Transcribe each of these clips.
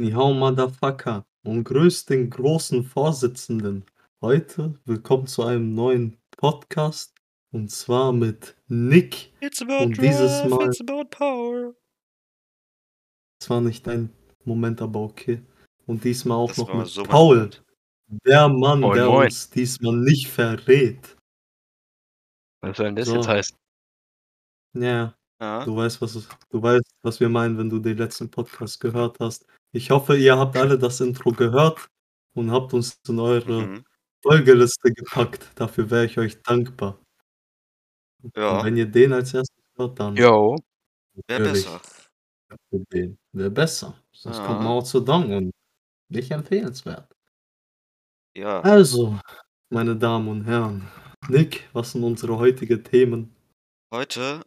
Nihao Motherfucker und grüßt den großen Vorsitzenden. Heute willkommen zu einem neuen Podcast und zwar mit Nick. It's about Und dieses drive, Mal- it's about power. Zwar nicht dein Moment, aber okay. Und diesmal auch Das noch war mit so Paul, der Mann, Moin, der moin. uns diesmal nicht verrät. Was soll denn das So. jetzt heißen? Ja, Ja, du weißt, was es, du weißt, was wir meinen, wenn du den letzten Podcast gehört hast. Ich hoffe, ihr habt alle das Intro gehört und habt uns in eure mhm. Folgeliste gepackt. Dafür wäre ich euch dankbar. Und ja wenn ihr den als erstes hört, dann Jo. wäre besser. Wäre besser. Sonst Ja. kommt man auch zu Dong und nicht empfehlenswert. Ja, Also, meine Damen und Herren, Nick, was sind unsere heutigen Themen? heute.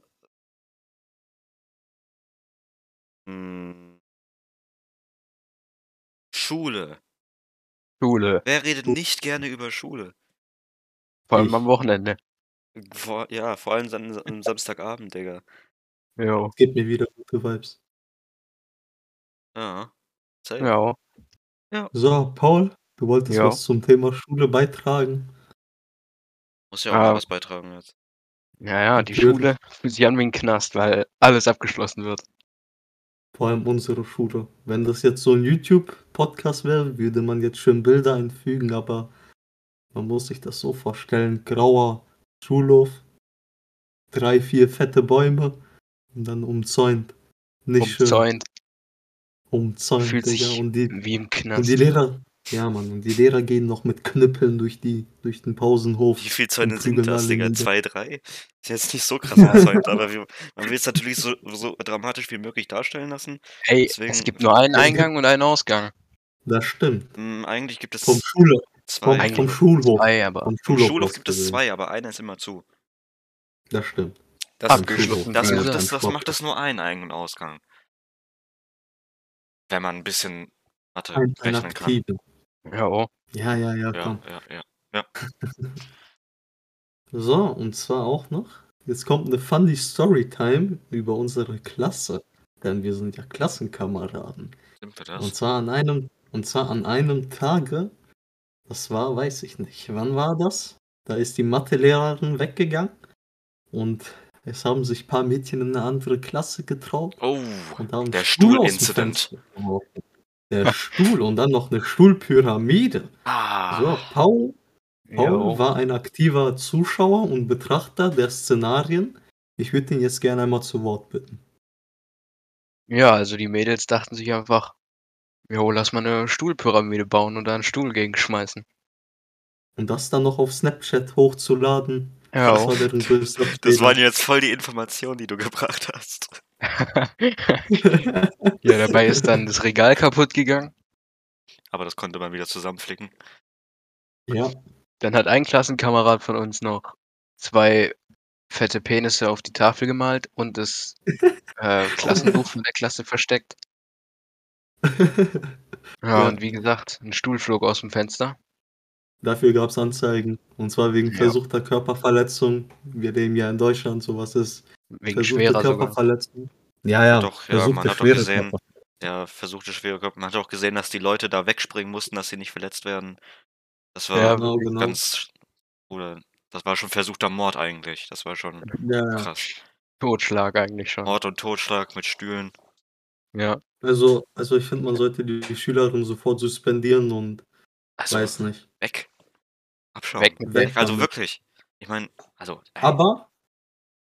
Hm, Schule. Schule. Wer redet nicht gerne über Schule? Vor allem Ich. am Wochenende. Vor, ja, vor allem am, am Samstagabend, Digga. Jo. Gebt mir wieder gute Vibes. Ja. Safe. Ja. So, Paul, du wolltest Ja. was zum Thema Schule beitragen. Muss ja auch Ah. was beitragen jetzt. Ja, ja, die. Schule fühlt sich an wie ein Knast, weil alles abgeschlossen wird. Vor allem unsere Schule. Wenn das jetzt so ein YouTube-Podcast wäre, würde man jetzt schön Bilder einfügen, aber man muss sich das so vorstellen. Grauer Schulhof, drei, vier fette Bäume und dann umzäunt. Nicht schön Umzäunt. umzäunt, Fühlt Digga. sich Und die, wie im und Knast. die Lehrer, ja Mann, und die Lehrer gehen noch mit Knüppeln durch die, durch den Pausenhof. Wie viel Zäune sind das, Digga? Zwei, drei? Ist jetzt nicht so krass umzäunt, aber wir, man will es natürlich so, so dramatisch wie möglich darstellen lassen. Ey, deswegen- es gibt nur einen Eingang und einen Ausgang. Das stimmt. Hm, eigentlich gibt es Vom Schule, vom, zwei. Eigentlich vom Schulhof. Zwei, aber Vom Vom Schulhof, Schulhof gibt es zwei, aber einer ist immer zu. Das stimmt. Das, Abgeschlossen. das, macht, das das, macht das nur einen Ein- und Ausgang. Wenn man ein bisschen Mathe ein rechnen kann. Ja, Ja, ja, ja, Ja, komm. ja, ja. So, und zwar auch noch, jetzt kommt eine funny Storytime über unsere Klasse. Denn wir sind ja Klassenkameraden. Sind wir Und das? zwar an einem, und zwar an einem Tage, das war, weiß ich nicht, wann war das? Da ist die Mathelehrerin weggegangen und es haben sich ein paar Mädchen in eine andere Klasse getraut Oh, und haben der einen Stuhl Der Stuhl und dann noch eine Stuhlpyramide. Ah, So, Paul Paul war ein aktiver Zuschauer und Betrachter der Szenarien. Ich würde ihn jetzt gerne einmal zu Wort bitten. Ja, also die Mädels dachten sich einfach, jo, lass mal eine Stuhlpyramide bauen und da einen Stuhl gegenschmeißen. Und das dann noch auf Snapchat hochzuladen, Ja. das war das waren jetzt voll die Informationen, die du gebracht hast. ja, dabei ist dann das Regal kaputt gegangen. Aber das konnte man wieder zusammenflicken. Ja, Dann hat ein Klassenkamerad von uns noch zwei fette Penisse auf die Tafel gemalt und das äh, Klassenbuch von der Klasse versteckt. Ja, Ja. und wie gesagt, ein Stuhl flog aus dem Fenster. dafür gab es Anzeigen. Und zwar wegen Ja. versuchter Körperverletzung. Wir leben ja in Deutschland, sowas ist. Wegen Versuchte schwerer sogar. Körperverletzung. Ja, ja, Doch, ja, versuchte man hat doch schwere gesehen, Körper- Der versuchte schwere Körper. Man hat auch gesehen, dass die Leute da wegspringen mussten, dass sie nicht verletzt werden. Das war Ja, Genau, genau. ganz. Oder das war schon versuchter Mord eigentlich. Das war schon Ja, ja. krass. Totschlag eigentlich schon. Mord und Totschlag mit Stühlen. Ja. Also, also ich finde, man sollte die, die Schülerin sofort suspendieren und Also weiß nicht. weg. Abschauen. Weg Weg. Also wirklich. Ich meine, also. ey, Aber,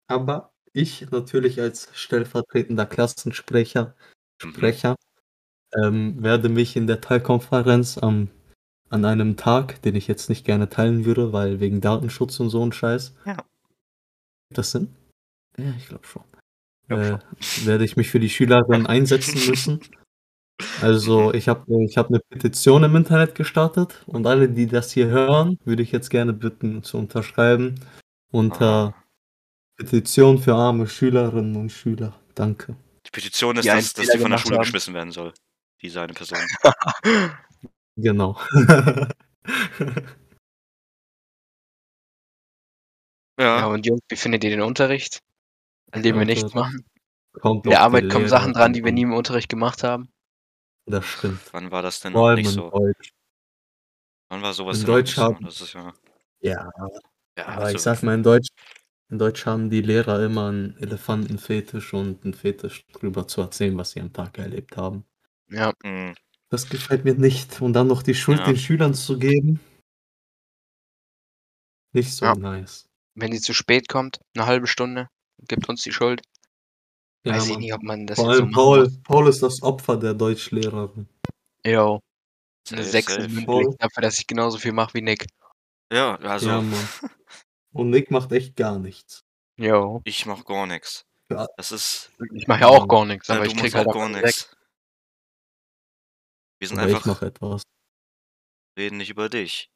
aber ich natürlich als stellvertretender Klassensprecher mhm. Sprecher ähm, werde mich in der Teilkonferenz am, an einem Tag, den ich jetzt nicht gerne teilen würde, weil wegen Datenschutz und so ein Scheiß. Ja. Gibt das Sinn? Ja, ich glaube schon. Glaub Äh, werde ich mich für die Schülerin einsetzen müssen. Also ich habe ich hab eine Petition im Internet gestartet und alle, die das hier hören, würde ich jetzt gerne bitten zu unterschreiben unter Ah. Petition für arme Schülerinnen und Schüler. Danke. Die Petition ist, Die dass, dass sie von der Schule haben. geschmissen werden soll. Diese eine Person. Genau. Ja, Ja. und Jungs, wie findet ihr den Unterricht? An dem wir nichts machen? Kommt In der Arbeit kommen Sachen dran, die wir nie im Unterricht gemacht haben. Das stimmt. Wann war das denn Vor noch allem nicht in so? Deutsch. Wann war sowas In Deutsch so? haben- Das ist ja. Ja, Ja, aber also, ich sag mal, in Deutsch, in Deutsch haben die Lehrer immer einen Elefantenfetisch und einen Fetisch drüber zu erzählen, was sie am Tag erlebt haben. Ja, mh, Das gefällt mir nicht. Und dann noch die Schuld Ja. den Schülern zu geben. Nicht so Ja. nice. wenn die zu spät kommt, eine halbe Stunde, gibt uns die Schuld. Ja, Weiß ich Mann. nicht, ob man das Vor jetzt so allem machen Paul. Paul ist das Opfer der Deutschlehrerin. Jo. Eine safe, 6 safe. mündlich, Voll. dafür, dass ich genauso viel mache wie Nick. Ja, also Ja, Mann. Und Nick macht echt gar nichts. Jo. ich mach gar nichts. Ja. Das ist. Ich mache ja auch Ja. gar nichts, Ja, aber du ich krieg machst halt auch gar nichts. 6. Wir sind Aber ich einfach. mache etwas. reden nicht über dich.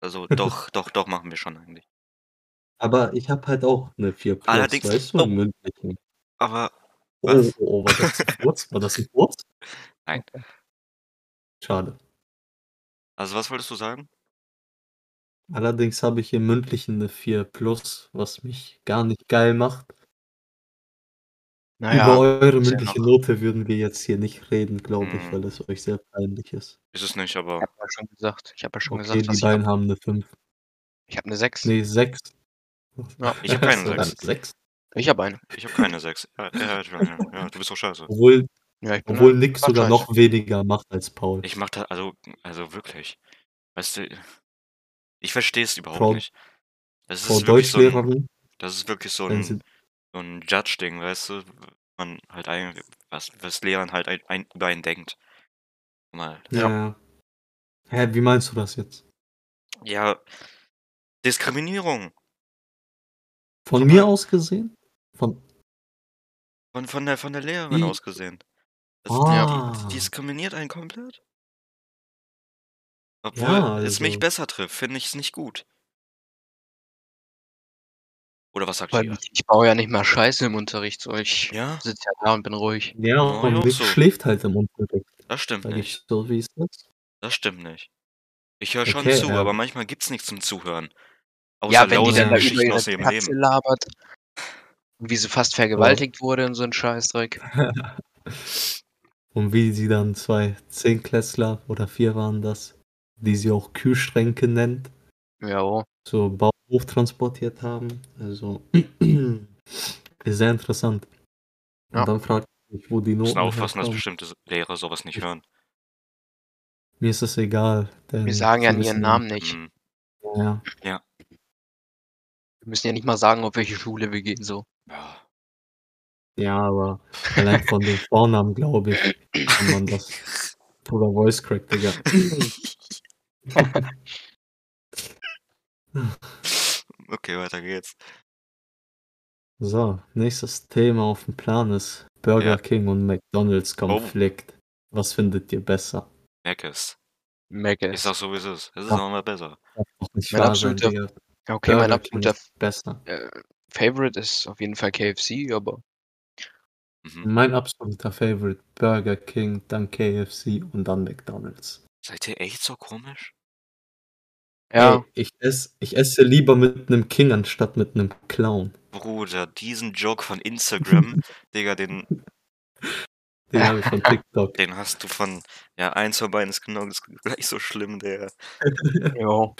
Also doch, doch, doch machen wir schon eigentlich. Aber ich habe halt auch eine 4 plus, Allerdings- weißt du, oh. mündlichen. Aber Oh, Was? oh, oh, war das ein Furz? War das ein Furz? Nein. Schade. also was wolltest du sagen? Allerdings habe ich im mündlichen eine 4 plus, was mich gar nicht geil macht. Über Naja, eure ist ja mündliche noch- Note würden wir jetzt hier nicht reden, glaube ich, Hm. weil es euch sehr peinlich ist. Ist es nicht, ich aber habe ja schon gesagt, ich habe ja schon Okay, gesagt, die ich beiden habe. haben eine 5. Ich habe eine 6. Nee, 6. Ja. Ich hab keine Sogar sechs. eine 6. Ich habe eine. ich habe keine 6. Ja, ja, ja, ja, du bist doch scheiße. Obwohl, Ja, ich obwohl ein Nick sogar noch weniger macht als Paul. Ich mach da, also, also wirklich. Weißt du, ich verstehe es überhaupt Frau- nicht. Das Frau ist wirklich so ein, Deutschlehrerin, das ist wirklich so ein, so ein Judge-Ding, weißt du? Man halt eigentlich, was, was Lehrern halt ein, ein, über einen denkt. Mal. ja. ja. Hä, wie meinst du das jetzt? Ja, Diskriminierung. Von Guck mir mal. aus gesehen? Von, Von, von, der, von der Lehrerin Wie? aus gesehen. Das, Ah. die, die diskriminiert einen komplett. Obwohl Ja, es mich also- besser trifft, finde ich es nicht gut. Oder was sagt Weil ihr? ich, baue ja nicht mal Scheiße im Unterricht. So, ich Ja, sitze ja da und bin ruhig. ja, Ja, und ja, auch Nick so. schläft halt im Unterricht, das stimmt sag nicht. ich so, wie es ist. Das stimmt nicht. Ich höre schon Okay, zu, ja. aber manchmal gibt's nichts zum Zuhören. Außer Ja, wenn die dann da über Geschichten ihre aus ihrem Katze Leben. labert, und wie sie fast vergewaltigt wurde und so ein Scheißdreck. Und wie sie dann zwei Zehnklässler oder vier waren das, die sie auch Kühlschränke nennt, Ja, oh. so Bauhof transportiert haben. Also sehr interessant. Und Ja. dann fragt mich, wo die Noten aufpassen, dass bestimmte Lehrer sowas nicht hören. Mir ist es egal. Denn Wir sagen ja ihren Namen nicht. Hm, Ja, Wir müssen ja nicht mal sagen, auf welche Schule wir gehen, so. ja. ja, aber allein von den Vornamen, glaube ich, kann man das. Oder Voice Crack, Digga. Okay, weiter geht's. So, nächstes Thema auf dem Plan ist Burger Ja. King und McDonalds Konflikt. Was findet ihr besser? Meckes. Mac Ist auch so, wie es ist. Es ist auch immer besser. Mein absoluter. Okay, mein Burger absoluter ist besser. äh, Favorite ist auf jeden Fall KFC, aber Mhm. Mein absoluter Favorite Burger King, dann KFC und dann McDonalds. Seid ihr echt so komisch? ja, Ey, ich, ess, ich esse lieber mit einem King anstatt mit einem Clown. Bruder, diesen Joke von Instagram, Digga, den, Den habe ich von TikTok. den hast du von, ja, eins von beiden ist genau das gleich so schlimm, der. jo.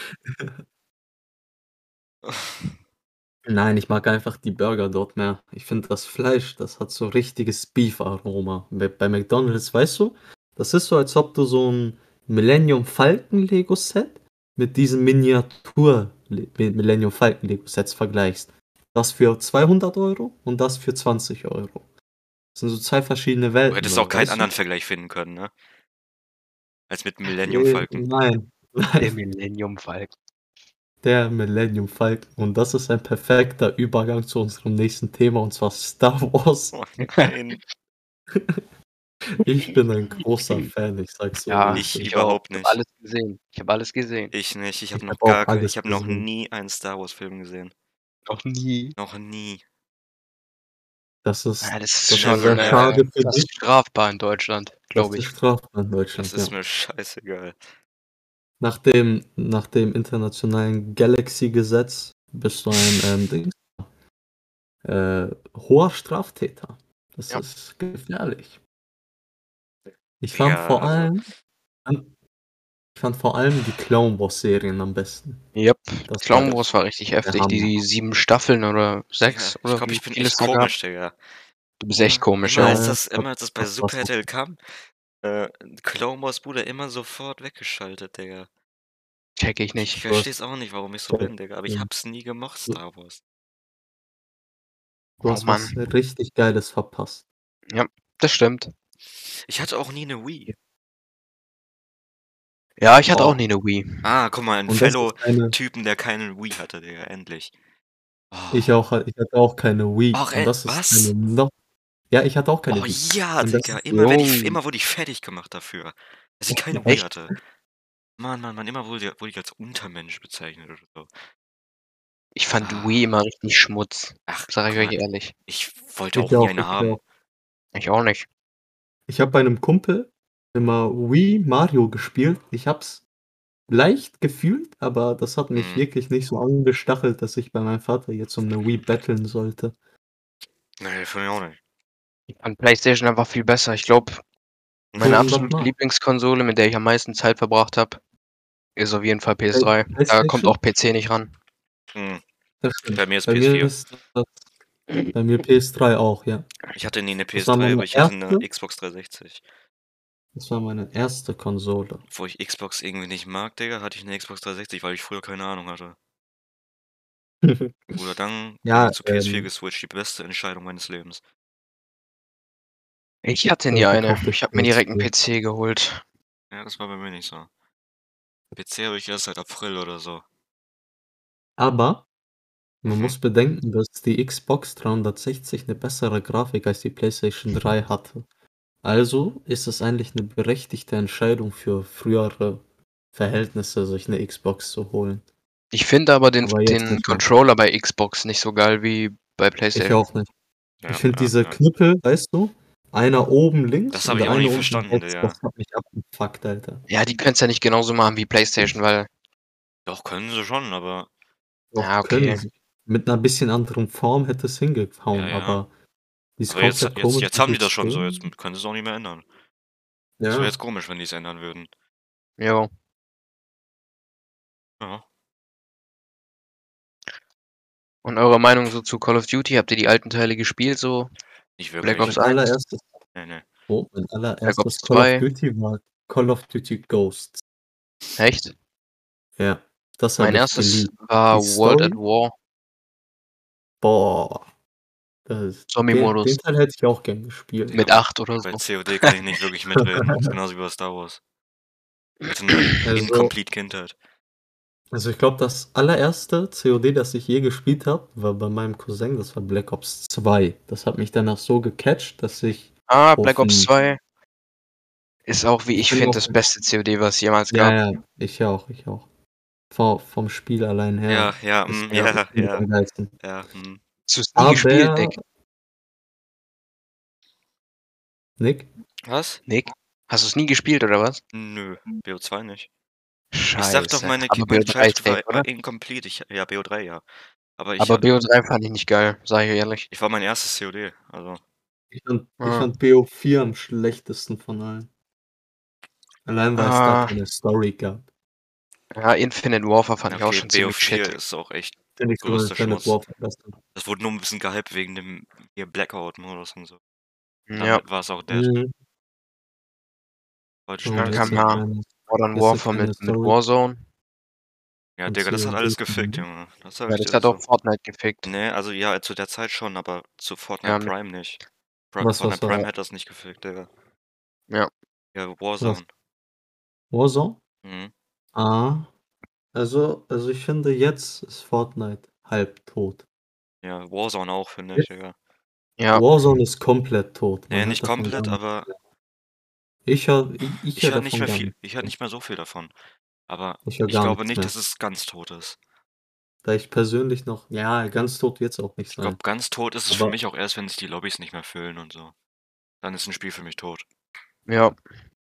Nein, ich mag einfach die Burger dort mehr. Ich finde das Fleisch, das hat so richtiges Beef-Aroma. Bei, bei McDonalds, weißt du, das ist so, als ob du so ein Millennium Falcon Lego Set mit diesen Miniatur Millennium Falcon Lego Sets vergleichst. Das für 200 Euro und das für 20 Euro. Das sind so zwei verschiedene Welten. Du hättest auch keinen anderen Vergleich finden können, ne? Als mit Millennium Falcon. Nein, Der nein, Millennium Falcon. der Millennium Falcon. Und das ist ein perfekter Übergang zu unserem nächsten Thema und zwar Star Wars. Oh, nein, Ich bin ein großer Fan, ich sag's so. Ja, ich es ist. überhaupt Ich nicht. habe alles gesehen. Ich habe alles gesehen. ich nicht. Ich habe Ich noch hab auch gar kein, alles ich habe noch nie einen Star Wars Film gesehen. Noch nie. Noch nie. Das ist, Ja, das das ist ist schon sehr schade für das dich. ist strafbar in Deutschland, glaube Das ich. ist strafbar in Deutschland. Das ist Ja. mir scheißegal. Nach, dem, nach dem internationalen Galaxy-Gesetz bist du ein ähm, Dings, äh, hoher Straftäter. Das Ja. ist gefährlich. Ich fand Ja, vor also- allem ich fand vor allem die Clone Wars Serien am besten. Yep. Das Clone war- Wars war richtig heftig. Hammer. Die sieben Staffeln oder sechs Ja, oder ich glaube, wie ich bin echt komisch, Digga. Du bist echt komisch, Immer ja. ja. als das, Ja, immer als das bei Super. RTL kam, äh, Clone Wars Bruder immer sofort weggeschaltet, Digga. Check ich Ich nicht. verstehe es auch nicht, warum ich so Ja, bin, Digga. Aber ich ja. hab's nie gemocht, So. Star Wars. Du Oh hast was Mann. richtig Geiles verpasst. Das stimmt. Ich hatte auch nie eine Wii. Ja, ich hatte Oh. auch nie eine Wii. Ah, guck mal, ein Und das Fellow ist eine, Typen, der keine Wii hatte, Digga, endlich. Oh. ich auch, ich hatte auch keine Wii. Ach, und ey, das ist was? eine ja, ich hatte auch keine Oh Wii. ja, Digga. Immer, wenn ich, immer wurde ich fertig gemacht dafür, dass ich keine Wii hatte. Mann, Mann, Mann, immer wurde, wurde ich als Untermensch bezeichnet oder so. Ich fand Ah. Wii immer richtig Schmutz. Ach, Sag ich guck euch ehrlich. ich wollte Ich auch nie auch, eine ich haben. auch. Ich auch nicht. Ich habe bei einem Kumpel immer Wii Mario gespielt. Ich hab's leicht gefühlt, aber das hat mich Mhm. wirklich nicht so angestachelt, dass ich bei meinem Vater jetzt um eine Wii betteln sollte. Nee, für mich auch nicht. Ich fand PlayStation einfach viel besser. Ich glaube, meine absolute. Lieblingskonsole, mit der ich am meisten Zeit verbracht habe, ist auf jeden Fall PS3. Da kommt auch PC nicht ran. Hm. Bei mir ist Bei PS4. mir ist das, bei mir PS3 auch, ja. Ich hatte nie eine Das war PS3, meine aber ich hatte eine? Xbox 360. Das war meine erste Konsole. Wo ich Xbox irgendwie nicht mag, Digga, hatte ich eine Xbox 360, weil ich früher keine Ahnung hatte. Oder dann Ja, bin ich zu PS4 ähm, geswitcht, die beste Entscheidung meines Lebens. Ich hatte nie eine. Ich habe mir direkt einen PS4. PC geholt. Ja, das war bei mir nicht so. PC habe ich erst seit April oder so. Aber man Mhm. muss bedenken, dass die Xbox 360 eine bessere Grafik als die PlayStation 3 hatte. Also ist es eigentlich eine berechtigte Entscheidung für frühere Verhältnisse, sich eine Xbox zu holen. Ich finde aber den, Aber jetzt den nicht mehr. Controller bei Xbox nicht so geil wie bei Ich PlayStation. auch nicht. Ja, Ich finde ja, diese ja. Knüppel, weißt du, einer oben links Das und hab der ich auch eine nie unten verstanden, rechts, das hat mich abgefuckt, Alter. Ja, die können es ja nicht genauso machen wie PlayStation, weil Doch, können sie schon, aber Doch, Ja, können okay. sie. Mit einer bisschen anderen Form hätte es hingehauen, Ja, ja. aber die ist Aber jetzt, jetzt, jetzt haben die das schon so, jetzt können sie es auch nicht mehr ändern. Ja. Das wäre jetzt komisch, wenn die es ändern würden. jo. Ja. Und eure Meinung so zu Call of Duty? Habt ihr die alten Teile gespielt so? Nicht Black wirklich. Ops Mein 1? allererstes, Nee, nee. oh, mein Ops allererstes Call 2? of Duty war Call of Duty Ghosts. Echt? Ja, das Mein erstes geliebt. war Die World at? War. Boah. Das, den, Zombie-Modus. den Teil hätte ich auch gern gespielt. Mit aber 8 oder Bei so. COD kann ich nicht wirklich mitreden. Das ist genauso wie bei Star Wars. Ich hatte eine Also- incomplete Kindheit. Also ich glaube, das allererste COD, das ich je gespielt habe, war bei meinem Cousin, das war Black Ops 2. Das hat mich danach so gecatcht, dass ich Ah, Black Ops den- 2 ist auch, wie ich finde, das beste COD, was es jemals gab. Ja, ja, ich auch, ich auch. Vom, vom Spiel allein her. Ja, ja, ist mm, ja, ja, geilsten. ja. mm. Hast du es nie gespielt, Nick? Nick? Was? Nick? Hast du es nie gespielt, oder was? Nö, BO2 nicht. Scheiße. Ich sag doch, meine, Aber Ki- meine BO3 Childhood ist war, war incomplete. Ich, ja, BO3, ja. Aber ich, Aber hatte, BO3 fand ich nicht geil, sag ich ehrlich. ich war mein erstes COD. Also, Ich fand, ich Ah. fand BO4 am schlechtesten von allen. Allein weil es da Ah. keine Story gab. Ja, Infinite Warfare fand ich auch okay, schon ziemlich BO4 shit. ist auch echt. Finde ich sogar Größter Infinite. Warfare. Das wurde nur ein bisschen gehypt wegen dem hier Blackout-Modus und so. Damit Ja, war es auch dead. Mhm. Heute So, Dann kam ja- Modern Warfare mit, mit. Warzone. Ja, Digga, das hat alles gefickt, Junge. Das Ja, das hat so. auch Fortnite gefickt. Nee, also ja, zu der Zeit schon, aber zu Fortnite Ja, Prime nicht. Pri- Was, Fortnite was Prime hätte das nicht gefickt, Digga. Ja. Ja, Warzone. Warzone? Mhm. Ah. Also, also ich finde, jetzt ist Fortnite halb tot. Ja, Warzone auch, finde ich, Digga. Ja, Warzone ist komplett tot. Man Nee, hört nicht davon komplett, gar aber. Ich höre ich, ich ich hör höre nicht davon mehr gar viel. nichts Ich höre mehr. nicht mehr so viel davon. Aber Ich höre ich gar glaube nichts nicht, mehr. dass es ganz tot ist. Da ich persönlich noch, ja, ganz tot wird es auch nicht Ich sein. glaube, ganz tot ist es für Aber- mich auch erst, wenn sich die Lobbys nicht mehr füllen und so. Dann ist ein Spiel für mich tot. ja,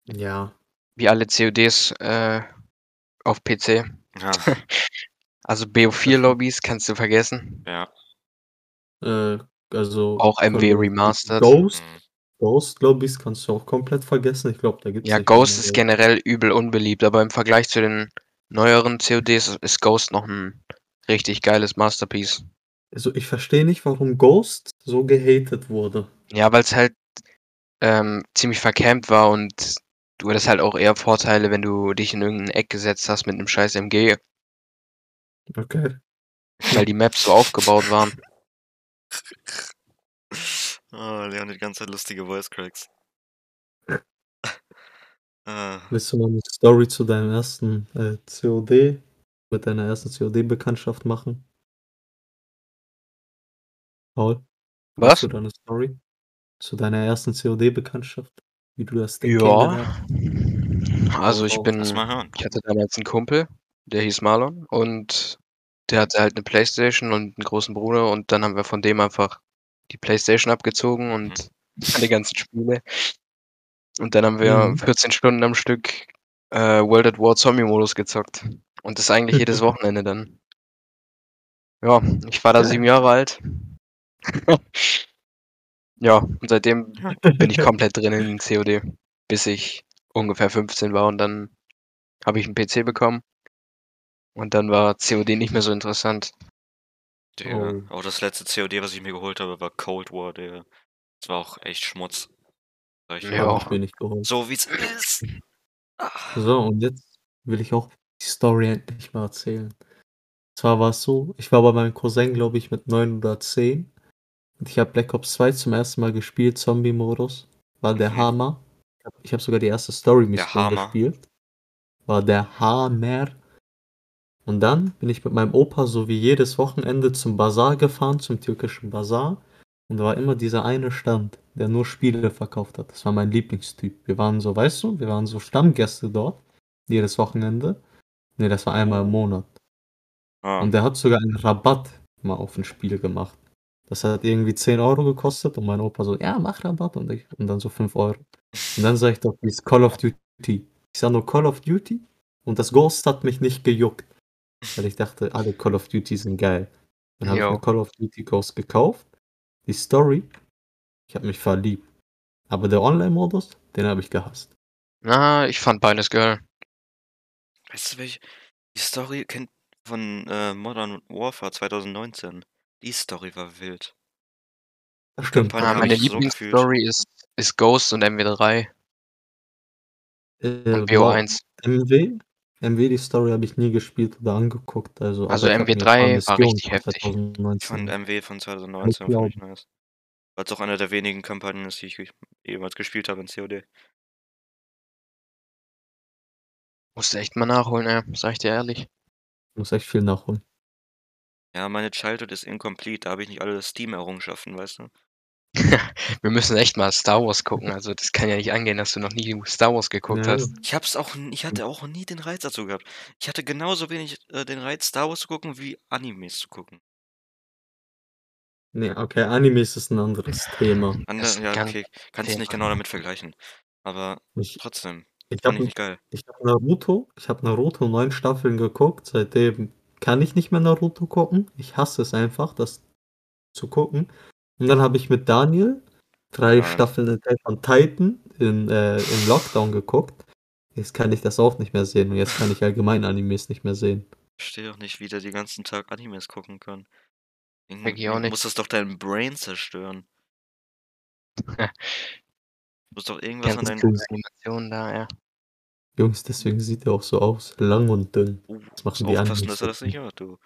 Ja. wie alle CODs äh, auf PC. Ja, Also BO4-Lobbys kannst du vergessen. ja. Äh, also. Auch MW Remastered. Ghost, mhm. Ghost, glaube ich, kannst du auch komplett vergessen. Ich glaube, da gibt es Ja, Ghost ist generell übel unbeliebt, aber im Vergleich zu den neueren CODs ist Ghost noch ein richtig geiles Masterpiece. Also ich verstehe nicht, warum Ghost so gehatet wurde. Ja, weil es halt ähm, ziemlich vercampt war und du hattest halt auch eher Vorteile, wenn du dich in irgendein Eck gesetzt hast mit einem scheiß MG, Okay. weil die Maps so aufgebaut waren. Oh, Leon die ganze Zeit lustige Voice Cracks. Ah, Willst du mal eine Story zu deinem ersten äh, COD, mit deiner ersten COD-Bekanntschaft machen? Paul? Was? Hast du da eine Story? Zu deiner ersten COD-Bekanntschaft? Wie du das Ding Ja. Also ich Oh, bin, ich hatte damals einen Kumpel, der hieß Marlon und der hatte halt eine Playstation und einen großen Bruder und dann haben wir von dem einfach die Playstation abgezogen und alle ganzen Spiele. Und dann haben wir Mhm. 14 Stunden am Stück äh, World at War Zombie Modus gezockt. Und das eigentlich jedes Wochenende dann. Ja, ich war da sieben Jahre alt. ja, und seitdem bin ich komplett drin in COD, bis ich ungefähr 15 war und dann habe ich einen PC bekommen. Und dann war COD nicht mehr so interessant. Digga. Oh. Auch das letzte COD, was ich mir geholt habe, war Cold War, Digga. Das war auch echt Schmutz. Ich. Ja. Hab ich mir nicht geholt. So wie's ist. Ah. So, und jetzt will ich auch die Story endlich mal erzählen. Zwar war es so, ich war bei meinem Cousin, glaube ich, mit 9 oder 10. Ich habe Black Ops 2 zum ersten Mal gespielt, Zombie-Modus. War der Mhm. Hammer. Ich habe hab sogar die erste Story-Mission gespielt. War der Hammer. Und dann bin ich mit meinem Opa so wie jedes Wochenende zum Bazar gefahren, zum türkischen Bazar. Und da war immer dieser eine Stand, der nur Spiele verkauft hat. Das war mein Lieblingstyp. Wir waren so, weißt du, wir waren so Stammgäste dort. Jedes Wochenende. Ne, das war einmal im Monat. Ah. Und der hat sogar einen Rabatt mal auf ein Spiel gemacht. Das hat irgendwie 10 Euro gekostet und mein Opa so, ja, mach Rabatt und, ich, und dann so 5 Euro. Und dann sag ich doch, ist Call of Duty? Ich sag nur Call of Duty und das Ghost hat mich nicht gejuckt. Weil ich dachte, alle Call of Duty sind geil. Dann habe ich mir Call of Duty Ghost gekauft. Die Story, ich habe mich verliebt. Aber der Online-Modus, den habe ich gehasst. Na, ich fand beides geil. Weißt du, welche die Story kennt von äh, Modern Warfare 2019? Die Story war wild. Das stimmt. Ah, hab meine ich so Lieblingsstory ist, ist Ghost und MW3 Äh, und boah, WO1. MW? MW, die Story habe ich nie gespielt oder angeguckt. Also, Also aber ich hab mir ein MW3 paar war richtig von heftig. 2019 Ich fand MW von 2019 glauben. fand ich nice. Weil es auch eine der wenigen Kampagnen ist, die ich jemals gespielt habe in COD. Musste echt mal nachholen, ey. Sag ich dir ehrlich. muss echt viel nachholen. Ja, meine Childhood ist incomplete, da habe ich nicht alle Steam-Errungenschaften, weißt du? Wir müssen echt mal Star Wars gucken. Also das kann ja nicht angehen, dass du noch nie Star Wars geguckt Ja, hast. Ich hab's auch, ich hatte auch nie den Reiz dazu gehabt. Ich hatte genauso wenig äh, den Reiz, Star Wars zu gucken, wie Animes zu gucken. Nee, okay, Animes ist ein anderes Thema. Ein ja, ganz okay, kannst du nicht genau damit vergleichen. Aber Ich, trotzdem, ich fand ich geil. ich hab Naruto, ich habe Naruto neun Staffeln geguckt, seitdem kann ich nicht mehr Naruto gucken. Ich hasse es einfach, das zu gucken. Und dann habe ich mit Daniel drei Ja. Staffeln Attack on Titan in, äh, im Lockdown geguckt. Jetzt kann ich das auch nicht mehr sehen und jetzt kann ich allgemein Animes nicht mehr sehen. Ich verstehe auch nicht, wie der den ganzen Tag Animes gucken kann. Irgendwie muss das doch dein Brain zerstören. muss doch irgendwas an deinem. Deswegen- Animationen da, ja. Jungs, deswegen sieht er auch so aus, lang und dünn. Was muss machen die aufpassen, Animes dass er das so nicht hört, du.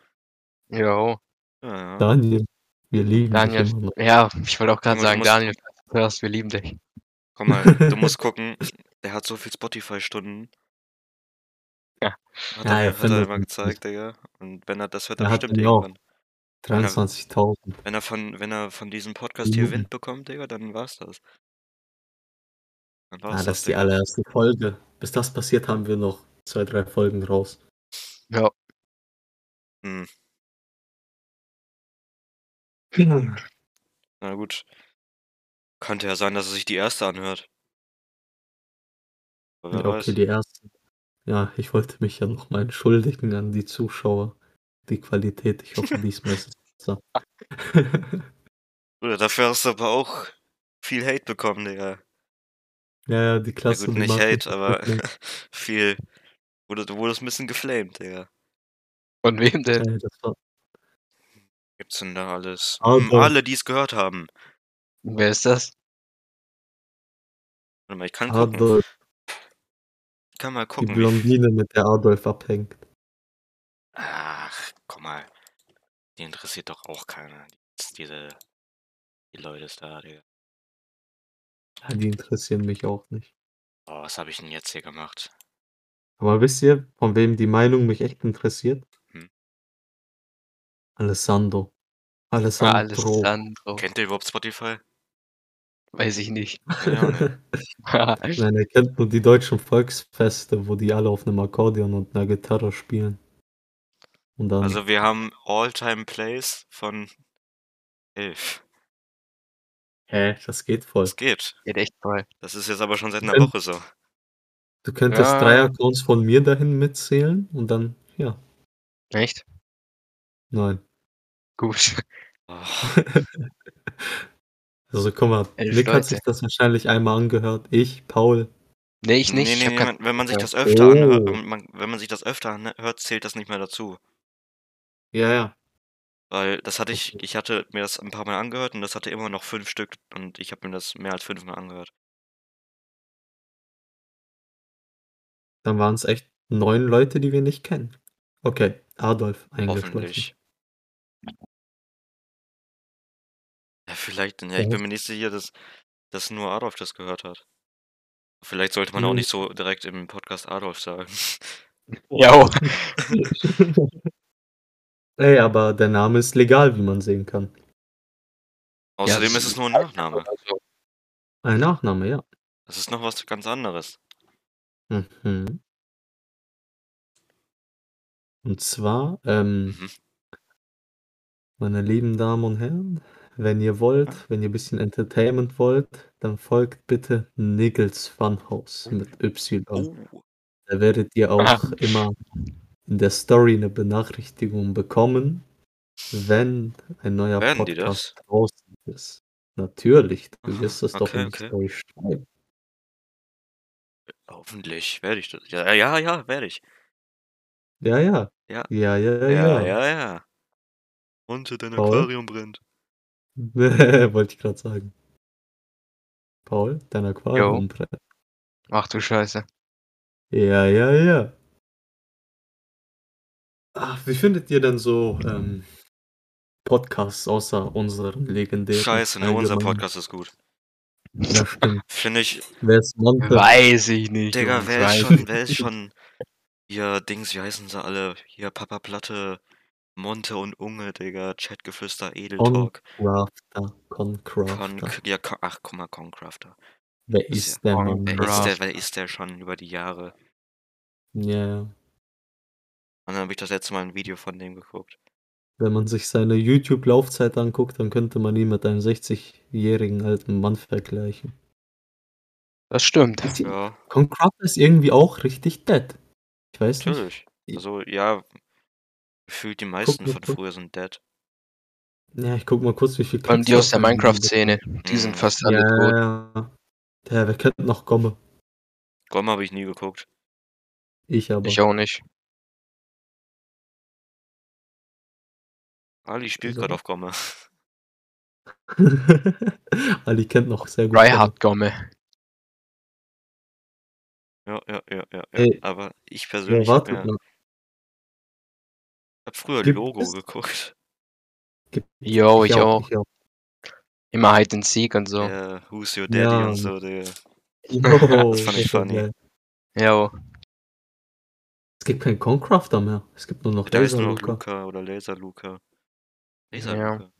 Jo. Ja, ja. Daniel, wir lieben Daniel, dich noch. ja, ich wollte auch gerade sagen, musst- Daniel, du hörst, wir lieben dich. Komm mal, du musst gucken, der hat so viel Spotify-Stunden. Ja. Hat Ja, er, er hat er mal gezeigt, Digga. Und wenn er das hört, Er dann hat bestimmt irgendwann. 23.000. Wenn er von, wenn er von diesem Podcast hier. Wind bekommt, Digga, dann war's das. Dann Ah, das ist die allererste Folge. Bis das passiert, haben wir noch zwei, drei Folgen raus. Ja, Hm, na gut. Könnte ja sein, dass er sich die erste anhört. Ja, okay, die erste. Ja, ich wollte mich ja noch mal entschuldigen an die Zuschauer. Die Qualität, ich hoffe, diesmal ist es besser. Bruder, dafür hast du aber auch viel Hate bekommen, Digga. Ja, ja, die Ja Klasse, gut, die nicht Hate, aber viel. Wurde, du wurdest ein bisschen geflamed, Digga. Von wem denn? Ey, das war Gibt's denn da alles? Ah, Hm, alle, die es gehört haben. Wer ist das? Warte mal, ich kann gucken. Adolf, Ich kann mal die gucken, viel. Blondine, mit der Adolf abhängt. Ach, guck mal. Die interessiert doch auch keiner. Diese. Die Leute da, Digga. Ja, die interessieren mich auch nicht. Oh, was habe ich denn jetzt hier gemacht? Aber wisst ihr, von wem die Meinung mich echt interessiert? Hm. Alessandro. Alessandro. Alessandro. Kennt ihr überhaupt Spotify? Weiß ich nicht. Ja, ne. Nein, er kennt nur die deutschen Volksfeste, wo die alle auf einem Akkordeon und einer Gitarre spielen. Und dann, Also wir haben All-Time Plays von 11. hä, das geht voll. Das geht. Geht echt voll. Das ist jetzt aber schon seit einer Wenn- Woche so. Du könntest Ja. drei Accounts von mir dahin mitzählen und dann, ja, Echt? nein. Gut. Oh, Also guck mal, Elf Nick hat Leute. sich das wahrscheinlich einmal angehört. Ich, Paul. Nee, ich nicht. Nee, ich nee, hab nee, grad, wenn- man sich das öfter anhört, Oh. man, wenn man sich das öfter anhört, zählt das nicht mehr dazu. Ja, ja. Weil das hatte ich, ich hatte mir das ein paar Mal angehört und das hatte immer noch fünf Stück und ich habe mir das mehr als fünfmal angehört. Dann waren es echt neun Leute, die wir nicht kennen. Okay, Adolf eingeschlossen. Hoffentlich. Ja, vielleicht, ja, ich Ja. bin mir nicht sicher, dass, dass nur Adolf das gehört hat. Vielleicht sollte man auch Hm. nicht so direkt im Podcast Adolf sagen. Jo. Ey, aber der Name ist legal, wie man sehen kann. Außerdem das ist es nur ein Nachname. Also, Ein Nachname, ja. Das ist noch was ganz anderes. Mhm. Und zwar, ähm, Mhm. meine lieben Damen und Herren, wenn ihr wollt, Ja. wenn ihr ein bisschen Entertainment wollt, dann folgt bitte Niggles Funhouse mit Y. Oh, Da werdet ihr auch Aha. immer in der Story eine Benachrichtigung bekommen, wenn ein neuer Werden die Podcast draußen ist. Natürlich, du Aha, wirst das doch okay, in die okay. Story schreiben. hoffentlich werde ich das. Ja, ja, ja, werde ich. Ja, ja. Ja. Ja, ja, Ja, ja. ja, ja. Und dein Paul? Aquarium brennt. Wollte ich gerade sagen. Paul, dein Aquarium brennt. ach du Scheiße. Ja, ja, ja. Ach, wie findet ihr denn so ähm, Podcasts außer unseren legendären? Scheiße, ne, unser? Podcast ist gut. Ja, stimmt. Finde ich, Wer ist Monte? Weiß ich nicht. Digga, wer ist schon, wer ist schon hier, Dings, wie heißen sie alle? Hier, Papa Platte, Monte und Unge, Digga, Chatgeflüster, Edeltalk, Concrafter. Concrafter. Con, ja, Con, ach, guck mal, Concrafter. Wer ist ist der Mann? Wer ist der, wer ist der schon über die Jahre? Ja, ja. Und dann habe ich das letzte Mal ein Video von dem geguckt. Wenn man sich seine YouTube-Laufzeit anguckt, dann könnte man ihn mit einem 60-jährigen alten Mann vergleichen. Das stimmt. Ist Ja, Concrafter ist irgendwie auch richtig dead. Ich weiß nicht. natürlich. Also, ja, gefühlt die meisten mal von kurz. früher sind dead. Ja, ich guck mal kurz, wie viel Vor allem die aus der Minecraft-Szene. Die sind fast alle tot. Ja, ja. Ja, wer kennt noch Gomme? Gomme habe ich nie geguckt. Ich aber. Ich auch nicht. Ali spielt Wieso? gerade auf Gomme. Ali kennt noch sehr gut. Tryhard Gomme. Ja, ja, ja, ja. ja. Ey. Aber ich Ja, persönlich habe wartet mir, mal. hab früher Gibt Logo es- geguckt. Gibt- Jo, ich auch. Ich auch. Immer Hide and Seek und so. Ja, Who's Your Daddy Ja, und so, Digga. Jo, Das fand ich funny. Jo. Es gibt keinen Concrafter mehr. Es gibt nur noch Da Laser Luca. Luca oder Laser Luca. Laser Ja.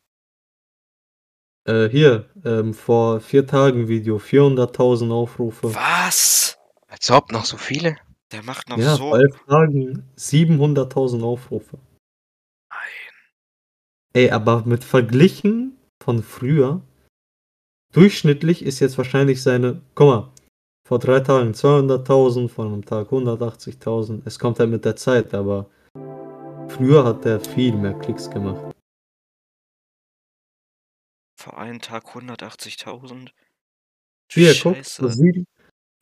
Äh, hier, ähm, vor vier Tagen Video, 400.000 Aufrufe. Was? Als ob noch so viele. Der macht noch Ja, so. vor elf Tagen 700.000 Aufrufe. Nein. Ey, aber mit verglichen von früher, durchschnittlich ist jetzt wahrscheinlich seine, guck mal, vor drei Tagen 200.000, vor einem Tag 180.000. Es kommt halt mit der Zeit, aber früher hat er viel mehr Klicks gemacht. Vor einem Tag 180.000. Hier, guck, vor sieben,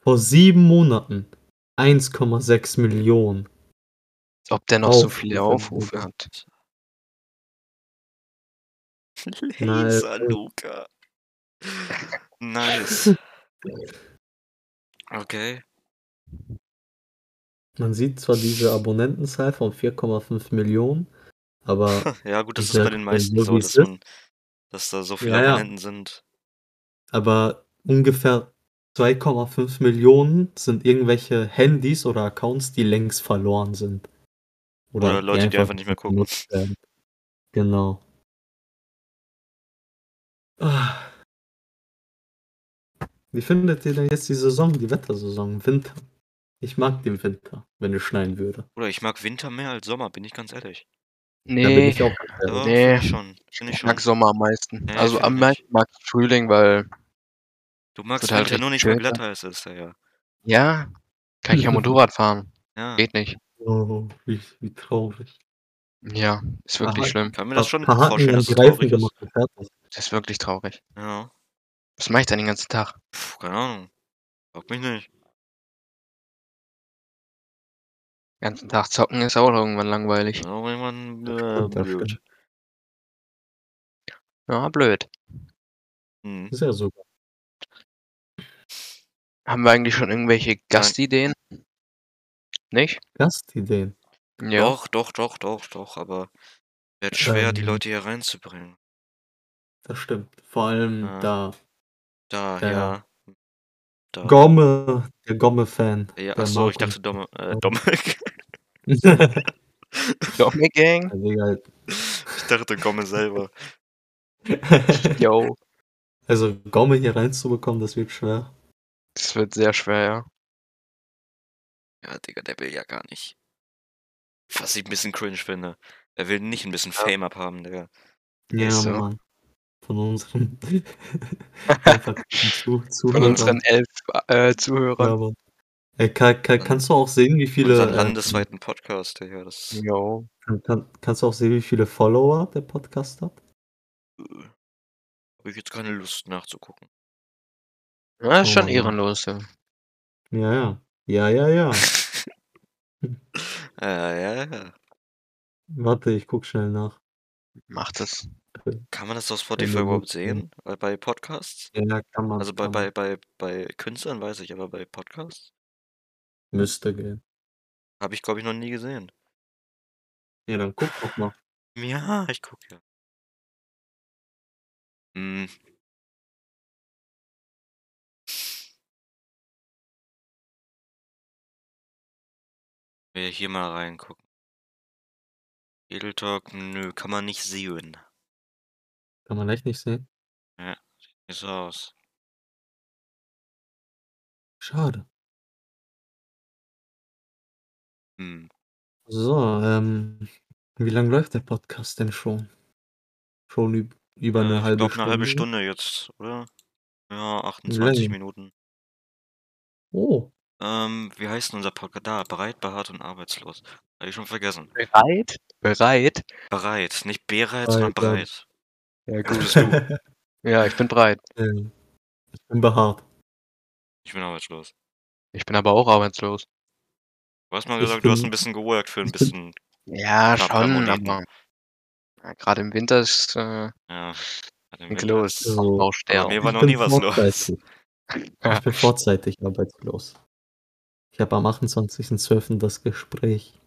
vor sieben Monaten 1,6 Millionen. Ob der noch so Aufrufe viele im Aufrufe hat. Laser Luca. Nice. Okay. Man sieht zwar diese Abonnentenzahl von 4,5 Millionen, aber Ja, gut, das ist bei den meisten so so, dass man, dass da so viele Ja, ja. Abonnenten sind. aber ungefähr 2,5 Millionen sind irgendwelche Handys oder Accounts, die längst verloren sind. Oder Leute, die einfach nicht mehr gucken. werden. Genau. Ah. Wie findet ihr denn jetzt die Saison, die Wettersaison, Winter? Ich mag den Winter, wenn es schneien würde. Oder ich mag Winter mehr als Sommer, bin ich ganz ehrlich. Da bin Nee, ich auch Ja. Nee. ich schon. Finde ich ich mag schon. Sommer am meisten. Nee, also find am meisten mag ich Frühling, weil, Du magst halt Winter nur nicht, weil schön, glatt heiß ist, ja, ja. ja, kann ich ja Motorrad fahren. Ja, Geht nicht. Oh, wie, wie traurig. Ja, ist wirklich Aha. schlimm. kann mir das schon Haken vorstellen, dass es traurig ist. Das ist wirklich traurig. Ja, Was mache ich dann den ganzen Tag? Puh, keine Ahnung. Frag mich nicht. Ganzen Tag zocken ist auch irgendwann langweilig. Ja, irgendwann Das äh, blöd. Ja, blöd. Hm. Ist ja sogar. Haben wir eigentlich schon irgendwelche Gastideen? Nicht? Gastideen. Ja. Doch, doch, doch, doch, doch, aber wird schwer, die Ähm. Leute hier reinzubringen. Das stimmt. Vor allem Ja. da Da, Ja. ja. Da. Gomme, der Gomme-Fan. Ja, achso, ich dachte Domme, äh, uns. Domme Gang? Ich dachte Gomme selber. Yo. also Gomme hier reinzubekommen, das wird schwer. Das wird sehr schwer, ja. Ja, Digga, der will ja gar nicht. Was ich ein bisschen cringe finde. Er will nicht ein bisschen Ja. Fame abhaben, Digga. Ja, so. Mann. Von unseren einfach zu, Von Zuhörern. unseren elf äh, Ja, Zuhörern. Mann. Ey, kann, kann, kannst du auch sehen, wie viele. Unseren äh, landesweiten Podcast, Digga. Das Jo. kann, kann, kannst du auch sehen, wie viele Follower der Podcast hat? äh, habe ich jetzt keine Lust nachzugucken. Ja, ist Oh, schon Mann. ehrenlos. Ja. Ja, ja. Ja, ja, ja. ja, ja, ja. Warte, ich guck schnell nach. Macht es. Kann man das auf Spotify überhaupt sehen? Bei, bei Podcasts? Ja, kann man. Also bei, kann bei, man. bei, bei Künstlern weiß ich, aber bei Podcasts Müsste gehen. habe ich, glaube ich, noch nie gesehen. Ja, dann guck doch mal. Ja, ich gucke ja. Hm. Wir hier mal reingucken. Edel Talk, nö, kann man nicht sehen. Kann man echt nicht sehen. Wie so aus. Schade. Hm. So, ähm, wie lange läuft der Podcast denn schon? Schon üb über Äh, eine ich halbe glaube, Stunde? eine halbe Stunde jetzt, oder? Ja, Wie 28 lange? Minuten. Oh, Ähm, wie heißt denn unser Podcast? Da, bereit, behaart und arbeitslos. Habe ich schon vergessen. Bereit? Bereit? Bereit, nicht bereit, sondern Bereit, Ja, breit. gut. Bist du. Ja, ich bin bereit. Ähm, ich bin behaart. Ich bin arbeitslos. Ich bin aber auch arbeitslos. Du hast mal gesagt, du hast bin- ein bisschen geworkt für ein bin- bisschen. Ja, schon, aber ja, gerade im Winter ist äh, Ja. nichts Winter- los. So. Baustelle. mir war Ich noch bin nie was los. vorzeitig. Ich bin vorzeitig arbeitslos. Ich habe am 28.12. das Gespräch.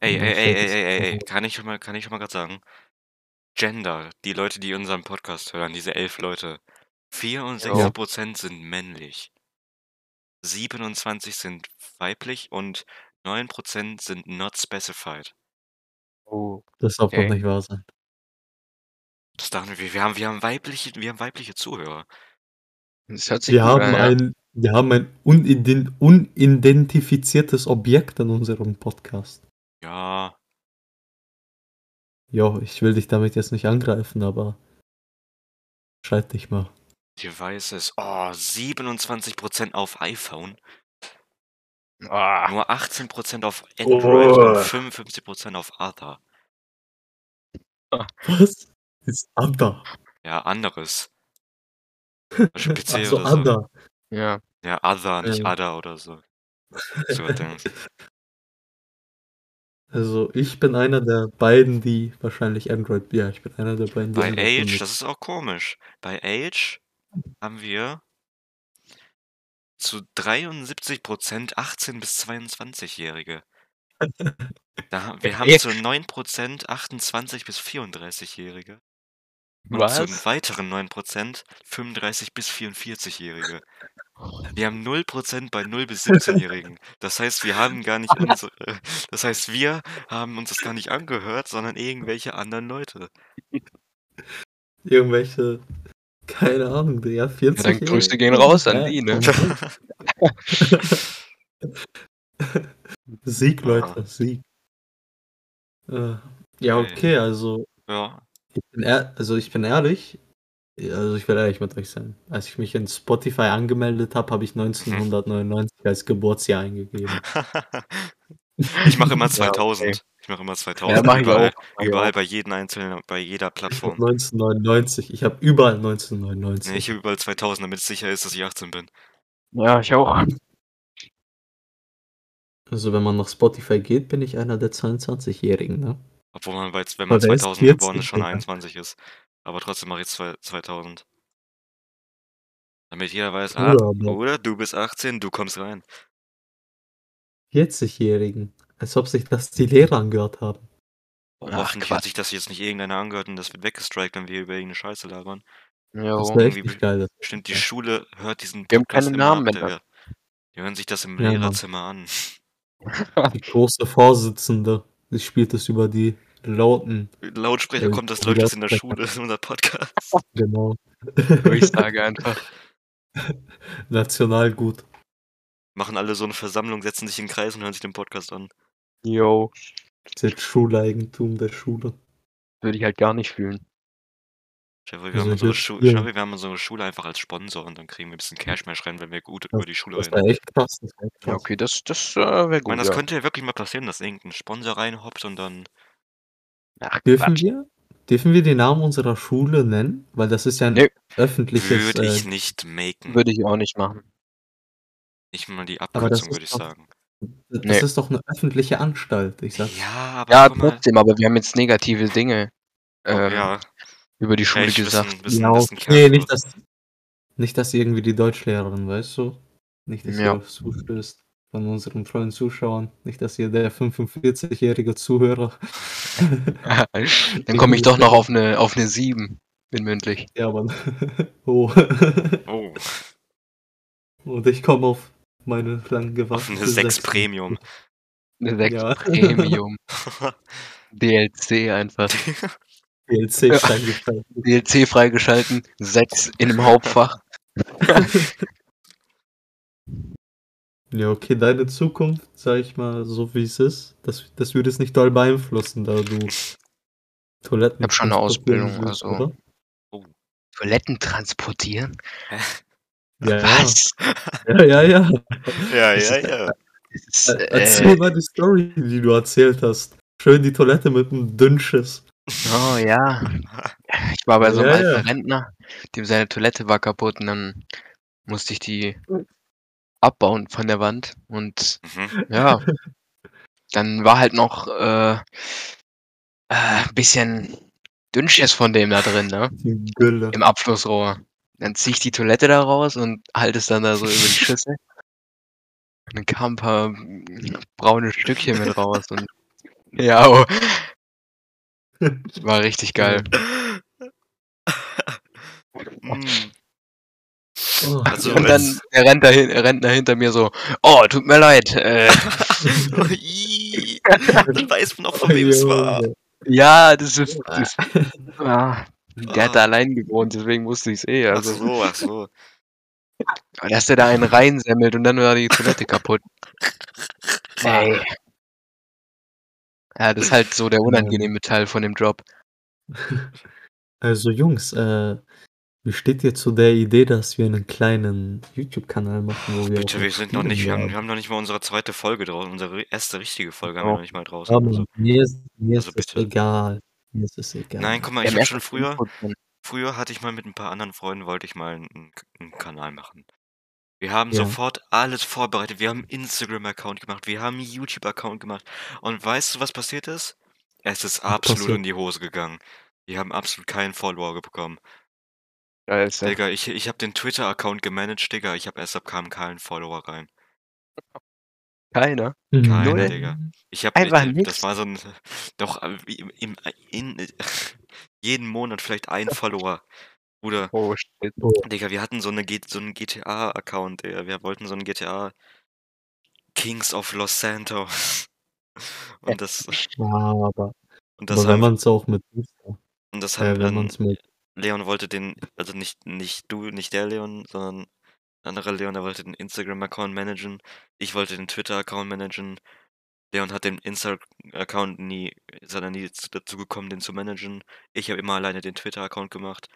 Ey, Ja, ey, ey, ey, ey, ey, kann ich schon mal, kann ich schon mal gerade sagen? Gender, die Leute, die unseren Podcast hören, diese elf Leute. 64% sind männlich. 27 sind weiblich und 9% sind not specified. Oh, Das darf Okay. doch nicht wahr sein. Das dachten wir, wir haben, wir haben weibliche, wir haben weibliche Zuhörer. das hört sich Wir haben an, ja. ein, wir haben ein unident unidentifiziertes Objekt in unserem Podcast. Ja, Jo, ich will dich damit jetzt nicht angreifen, aber scheit dich mal. Devices. Oh, 27% auf iPhone. Ah, Nur 18% auf Android Oh. und 55% auf Other. Was? Ist Ada. Ja, anderes. Beispiel PC Also oder so. Ada. Ja. Ja, Other, nicht Ja. Other oder so. So. Also, ich bin einer der beiden, die wahrscheinlich Android ja, ich bin einer der beiden, die Bei Android Age, das ist auch komisch. Bei Age haben wir zu 73% 18 bis 22-Jährige. Da wir haben zu 9% 28 bis 34-Jährige. Und Was? zu weiteren 9% 35 bis 44-Jährige. Wir haben 0% bei 0 bis 17-Jährigen. Das heißt, wir haben gar nicht unsere das heißt, wir haben uns das gar nicht angehört, sondern irgendwelche anderen Leute. Irgendwelche, keine Ahnung, Digga, Ja, 40 dann Grüße gehen raus an die, ne? Sieg, Aha. Leute, Sieg. Äh, ja, Okay. okay, also Ja. Ich bin, ehr also ich bin ehrlich, also ich will ehrlich mit euch sein. Als ich mich in Spotify angemeldet habe, habe ich 1999 als Geburtsjahr eingegeben. Ich mache immer Ja, 2000. okay. Ich mache immer Ja, 2000 mach ich überall, auch. Mach ich überall auch. bei jedem einzelnen, bei jeder Ich Plattform. 1999, ich habe überall Nee, 1999. ich habe überall 2000, damit es sicher ist, dass ich 18 bin. Ja, ich auch. Also wenn man nach Spotify geht, bin ich einer der 22-Jährigen, ne? Obwohl man, bei, wenn man Aber wer ist 2000 geboren ist, 40, schon Digga? 21 ist. Aber trotzdem mache ich zwei- 2000. Damit jeder weiß, ah, oder du bist 18, du kommst rein. 40-Jährigen. Als ob sich das die Lehrer angehört haben. Oh, Ach, hoffentlich hat Quatsch. sich das jetzt nicht irgendeiner angehört und das wird weggestrikt, wenn wir über irgendeine Scheiße labern. Das wäre echt Irgendwie geil. Das Stimmt, die ja. Schule hört diesen Wir haben Podcast keine immer Namen ab, mehr. Digga. Die hören sich das im Ja, Mann. Lehrerzimmer an. Die große Vorsitzende, die spielt es über die lauten, Lautsprecher äh, kommt, das läuft das in der. Schule, unser Podcast. Genau. Durchsage einfach. Nationalgut. Machen alle so eine Versammlung, setzen sich in den Kreis und hören sich den Podcast an. Jo. Das Schuleigentum der Schule. Würde ich halt gar nicht fühlen. Vor, wir Also haben ich unsere vor, wir haben unsere Schule einfach als Sponsor und dann kriegen wir ein bisschen Cashmash rein, wenn wir gut Das, über die Schule das reden. wäre echt krass. Das Ja, okay, das, das äh, wäre Ich meine, gut, das ja. könnte ja wirklich mal passieren, dass irgendein Sponsor reinhoppt und dann. Ach, Dürfen Quatsch. wir? Dürfen wir den Namen unserer Schule nennen? Weil das ist ja ein Nee. öffentliches. Würde ich Äh, nicht maken. Würde ich auch nicht machen. Nicht mal die Abkürzung, würde ist ich doch, sagen. das Nee. ist doch eine öffentliche Anstalt. Ich sag's. Ja, aber Ja, trotzdem, aber wir haben jetzt negative Dinge Oh, ähm, ja, über die ja, Schule ich gesagt. wissen, Ja, okay, Kerl. nicht, dass, nicht, dass irgendwie die Deutschlehrerin, weißt du? Nicht, dass Ja. ihr aufs zustößt von unseren treuen Zuschauern. Nicht, dass ihr der 45-jährige Zuhörer. Dann komme ich doch noch auf eine, auf eine 7 in mündlich. Ja, Mann. Oh. Oh, Und ich komme auf meine lang auf gewartete eine 6 6. Premium. Eine 6 Ja. Premium. DLC einfach. DLC Ja. freigeschaltet. DLC freigeschalten. 6 in dem Hauptfach. Ja, okay, deine Zukunft, sag ich mal, so wie es ist, das, das würde es nicht doll beeinflussen, da du Toiletten Ich habe schon eine Ausbildung, willst, also. oder? Toiletten transportieren? Ja, Was? ja, ja, ja. ja, ja, ist- ja. Das, Äh, Erzähl äh, mal die Story, die du erzählt hast. Schön die Toilette mit einem Dünnschiss. oh ja. Ich war bei so einem Ja, alten ja. Rentner, dem seine Toilette war kaputt und dann musste ich die abbauen von der Wand und Mhm. ja, dann war halt noch äh, äh, bisschen Dünnschiss von dem da drin, ne? Im Abflussrohr. Dann zieh ich die Toilette da raus und halte es dann da so über die Schüssel. Und dann kamen ein paar mm, braune Stückchen mit raus und ja, oh, war richtig geil. Oh, Also, Und dann der Rentner, hin- Rentner hinter mir so, oh, tut mir leid, äh, dann weiß man auch, von wem es war. Ja, das ist, das, ah, der hat da allein gewohnt, deswegen wusste ich es eh. Ach Also, so, ach so. Aber dass der da einen reinsemmelt und dann war die Toilette kaputt. Ey. Ja, das ist halt so der unangenehme Teil von dem Job. Also Jungs, äh, wie steht ihr zu der Idee, dass wir einen kleinen YouTube-Kanal machen, wo wir Bitte, wir sind noch nicht, wir haben, wir haben noch nicht mal unsere zweite Folge draußen, unsere erste richtige Folge haben wir noch nicht mal draußen. Aber Also, mir ist, mir also ist es bitte. egal. Mir ist es egal. nein, guck mal, ich haben habe schon früher, früher hatte ich mal mit ein paar anderen Freunden, wollte ich mal einen, einen Kanal machen. Wir haben Ja. sofort alles vorbereitet. Wir haben einen Instagram-Account gemacht. Wir haben einen YouTube-Account gemacht. Und weißt du, was passiert ist? Es ist absolut passiert? in die Hose gegangen. Wir haben absolut keinen Follower bekommen. Geil ja. Digga, ich, ich habe den Twitter-Account gemanagt, Digga. Ich habe erst ab kam keinen Follower rein. Keiner. Keiner, Null? Digga. Ich habe Einfach das nix? war so ein doch äh, im, im in, jeden Monat vielleicht ein Follower. Bruder, Oh, shit. Digga, wir hatten so eine so einen GTA-Account, Digga. Wir wollten so einen GTA Kings of Los Santos. Und das Ja, aber, und das aber wenn haben man es auch mit und das äh, haben wenn dann man es mit Leon wollte den, also nicht, nicht du, nicht der Leon, sondern ein anderer Leon, der wollte den Instagram-Account managen. Ich wollte den Twitter-Account managen. Leon hat den Insta-Account nie, ist er nie dazu gekommen, den zu managen. Ich habe immer alleine den Twitter-Account gemacht.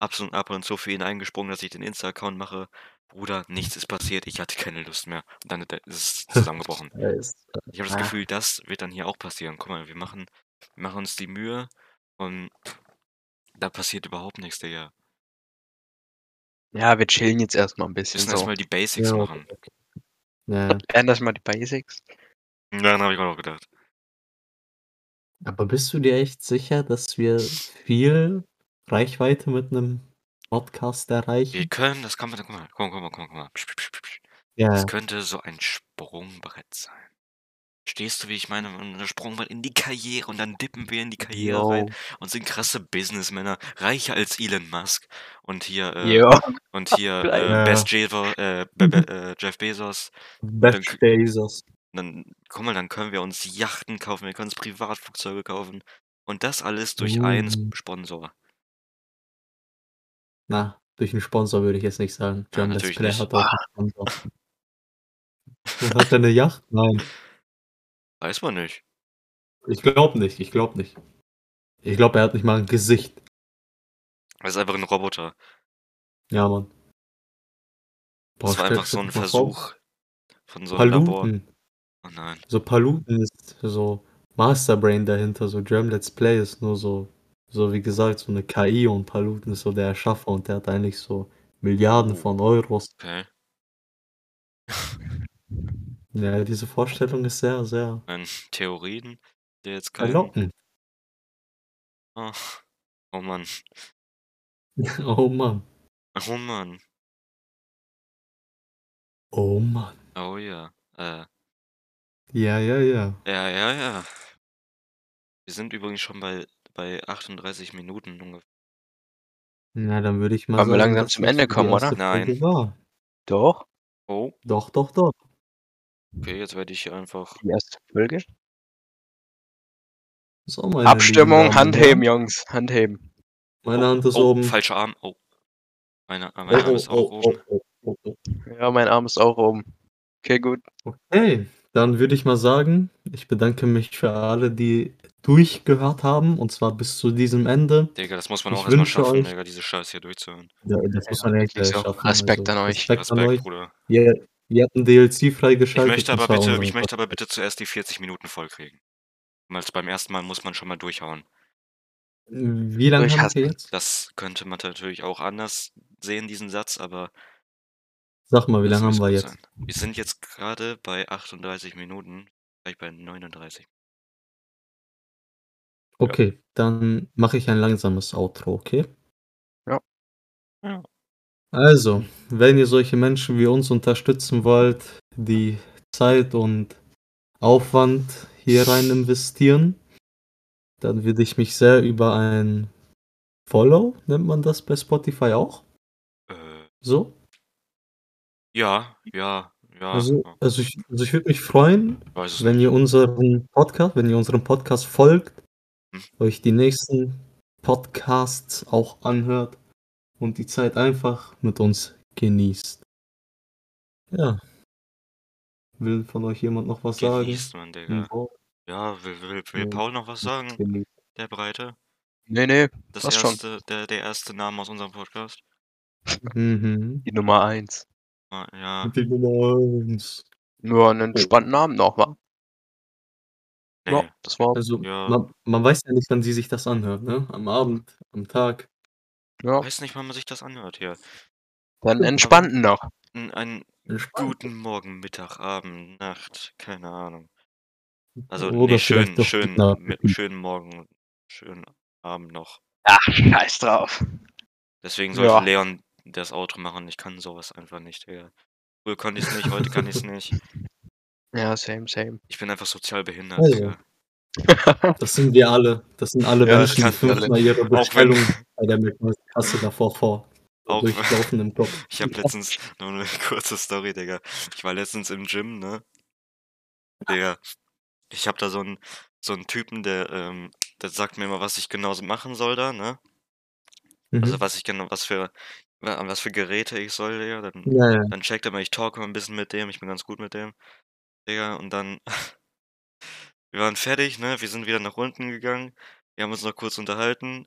Absolut ab und zu für ihn eingesprungen, dass ich den Insta-Account mache. Bruder, nichts ist passiert. Ich hatte keine Lust mehr. Und dann ist es zusammengebrochen. Ich habe das Gefühl, das wird dann hier auch passieren. Guck mal, wir machen, wir machen uns die Mühe und da passiert überhaupt nichts, Digga. Ja, wir chillen jetzt erstmal ein Wir bisschen müssen so. erstmal die Basics Ja, machen. Ja. Lernen das mal die Basics. Ja, dann habe ich mir auch gedacht. Aber bist du dir echt sicher, dass wir viel Reichweite mit einem Podcast Wir erreichen? können, das kann man, guck mal, guck mal, guck mal, guck mal, guck mal. Psch, psch, psch, psch. Ja, Das könnte so ein Sprungbrett sein. Stehst du, wie ich meine, ein Sprungbrett in die Karriere und dann dippen wir in die Karriere rein yo, und sind krasse Businessmänner, reicher als Elon Musk und hier, äh, Ja. und hier, äh, Ja. Best Jever, äh, Be Be äh, Jeff Bezos. Best k- Bezos. Dann, guck mal, dann können wir uns Yachten kaufen, wir können uns Privatflugzeuge kaufen. Und das alles durch einen Uh. Sponsor. Na, durch einen Sponsor würde ich jetzt nicht sagen. Ja, Jam Let's natürlich Play hat auch einen Sponsor. Und hat er eine Yacht? Nein. Weiß man nicht. Ich glaube nicht, ich glaube nicht. Ich glaube, er hat nicht mal ein Gesicht. Das ist einfach ein Roboter. Ja, Mann. Boah, Das war einfach so ein mal vor, Versuch von so einem Labor. Paluten. Oh nein. So Paluten ist so Masterbrain dahinter, so Jam Let's Play ist nur so, so wie gesagt, so eine KI und Paluten ist so der Erschaffer und der hat eigentlich so Milliarden Oh. von Euros. Okay. Ja, diese Vorstellung ist sehr, sehr Meine Theorien, der jetzt kein. verlockend. Oh, oh Mann. Oh Mann. Oh Mann. Oh Mann. Oh ja. Äh, Ja, ja, ja. ja, ja, ja. Wir sind übrigens schon bei, bei 38 Minuten ungefähr. Na, dann würde ich mal Wollen wir sagen, langsam dass zum das Ende die kommen, oder? erste Folge Nein. War. Doch. Oh, Doch, doch, doch. Okay, jetzt werde ich hier einfach. Die erste Folge. So, meine Abstimmung, Handheben, Herren. Jungs. Handheben. Meine Hand ist oh, oben. falscher Arm. Oh. Meine, Oh, mein Arm oh, ist auch oh, oben. oh, oh, oh, Ja, mein Arm ist auch oben. Okay, gut. oh. Okay, dann würde ich mal sagen, ich bedanke mich für alle, die durchgehört haben, und zwar bis zu diesem Ende. Digga, das muss man Ich auch erstmal wünsche schaffen, euch- Digga, diese Scheiße hier durchzuhören. Ja, das muss Ja, man echt schaffen. Respekt an euch. Respekt, an Respekt, euch. Bruder. Ihr, ihr habt ein DLC Ich freigeschaltet. möchte und aber bitte, ich möchte aber bitte zuerst die 40 Minuten voll kriegen. Weil beim ersten Mal muss man schon mal durchhauen. Wie lange haben wir jetzt? Das könnte man natürlich auch anders sehen, diesen Satz, aber Sag mal, wie lange haben wir jetzt? sein. Wir sind jetzt gerade bei 38 Minuten, vielleicht bei 39. Okay, dann mache ich ein langsames Outro, okay? Ja. Ja. Also, wenn ihr solche Menschen wie uns unterstützen wollt, die Zeit und Aufwand hier rein investieren, dann würde ich mich sehr über ein Follow, nennt man das bei Spotify auch? Äh, So? ja, ja, ja. Also, also ich, also ich würde mich freuen, wenn ihr unseren Podcast, wenn ihr unserem Podcast folgt, Hm. euch die nächsten Podcasts auch anhört und die Zeit einfach mit uns genießt. Ja. Will von euch jemand noch was Genießt man, sagen? Digga. Wort? Ja, will, will, will Ja. Paul noch was sagen? Der Breite? Nee, nee. Das Passt schon. erste, der, der erste Name aus unserem Podcast? Mhm. Die Nummer eins. Ah, Ja, Die Nummer eins. Nur einen entspannten Abend noch, wa? nee. Ja, das war. Also, Ja. man, man weiß ja nicht, wann sie sich das anhört, ne? Am Abend, am Tag. Ja, Ich weiß nicht, wann man sich das anhört hier. dann entspannten noch. N einen Entspannt. guten Morgen, Mittag, Abend, Nacht, keine Ahnung. Also, Oder ne, vielleicht schönen doch schönen Morgen, schönen Abend noch. Ach, scheiß drauf. Deswegen sollte Ja. Leon das Outro machen. Ich kann so was einfach nicht, Digga. Früher konnte ich's nicht, heute kann ich's nicht. Ja, same, same. Ich bin einfach sozial behindert, Also. Das sind wir alle. Das sind alle Ja, Menschen, die fünfmal ihre Bestellung bei der McDonalds-Kasse davor vor Auch durchlaufen im Kopf. Ich habe letztens nur eine kurze Story, Digga. Ich war letztens im Gym, ne? Digga, ich habe da so 'n so 'n Typen, der, ähm der sagt mir immer, was ich genau machen soll da, ne? Also, Mhm. was ich genau was für an was für Geräte ich soll, Digga. Dann Ja, ja. dann checkt er mal, ich talke mal 'n bisschen mit dem, ich bin ganz gut mit dem, Digga. Und dann wir waren fertig, ne? Wir sind wieder nach unten gegangen. Wir haben uns noch kurz unterhalten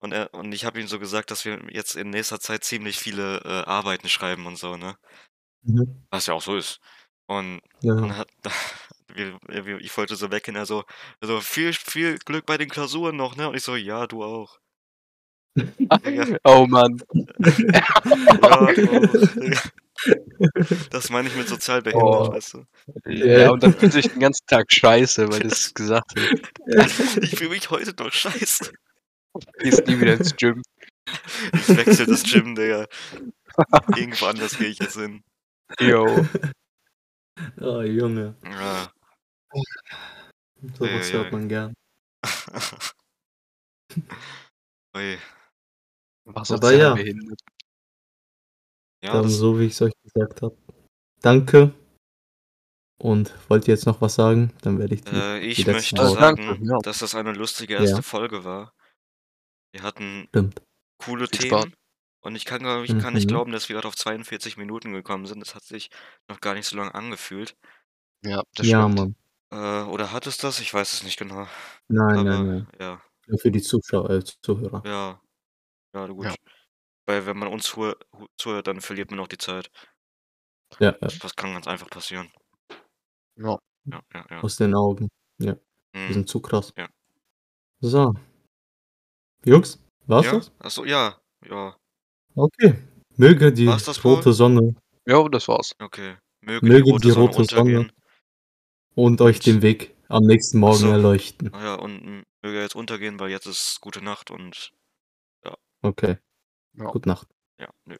und er und ich habe ihm so gesagt, dass wir jetzt in nächster Zeit ziemlich viele, äh, Arbeiten schreiben und so, ne? Mhm. Was ja auch so ist. Und Ja, ja. hat wir wir ich wollte so weggehen, er so er so: „Viel viel Glück bei den Klausuren noch, ne?“ Und ich so: „Ja, du auch.“ Digga. Oh Mann. Ja, auch. Das meine ich mit sozial behindert, Oh. weißt du? Ja, und dann fühlt sich den ganzen Tag scheiße, weil du's gesagt hast. Ich fühle mich heute noch scheiße. Gehst nie wieder ins Gym. Ich wechsle das Gym, Digga. Irgendwo anders gehe ich jetzt hin. Jo. Oh, Junge. Ja. So was hört man gern. Ui. War Aber ja. behindert. Ja, Dann das so, wie ich's euch gesagt habe. Danke. Und wollt ihr jetzt noch was sagen? Dann werde ich die äh, die ich letzten möchte Äh, Worte danke, sagen, ja. dass das eine lustige Ja. erste Folge war. Wir hatten Stimmt. coole Viel Spaß. Themen und ich kann ich kann nicht Mhm. glauben, dass wir grad auf 42 Minuten gekommen sind. Das hat sich noch gar nicht so lang angefühlt. Ja, das Ja, stimmt. Mann. Äh, oder hat es das? Ich weiß es nicht genau. Nein, Aber nein, nein. ja. Nur für die Zuschauer äh, Zuhörer. Ja. Ja, gut. Ja. Weil wenn man uns zuhört, dann verliert man auch die Zeit. Ja, ja. Das kann ganz einfach passieren. Ja. Ja, ja, ja. Aus den Augen. Ja. Die Mhm. sind zu krass. Ja. So. Jungs, war's Ja? das? Ach so, ja. Ja. Okay. Möge die War's das, Paul? rote Sonne Jo, das war's. Okay. Möge die möge rote die Sonne rote Sonne untergehen. und euch Und den Weg am nächsten Morgen so. erleuchten. Ah ja, und möge jetzt untergehen, weil jetzt ist gute Nacht und ja. Okay. Ja. Gute Nacht. Ja, nö.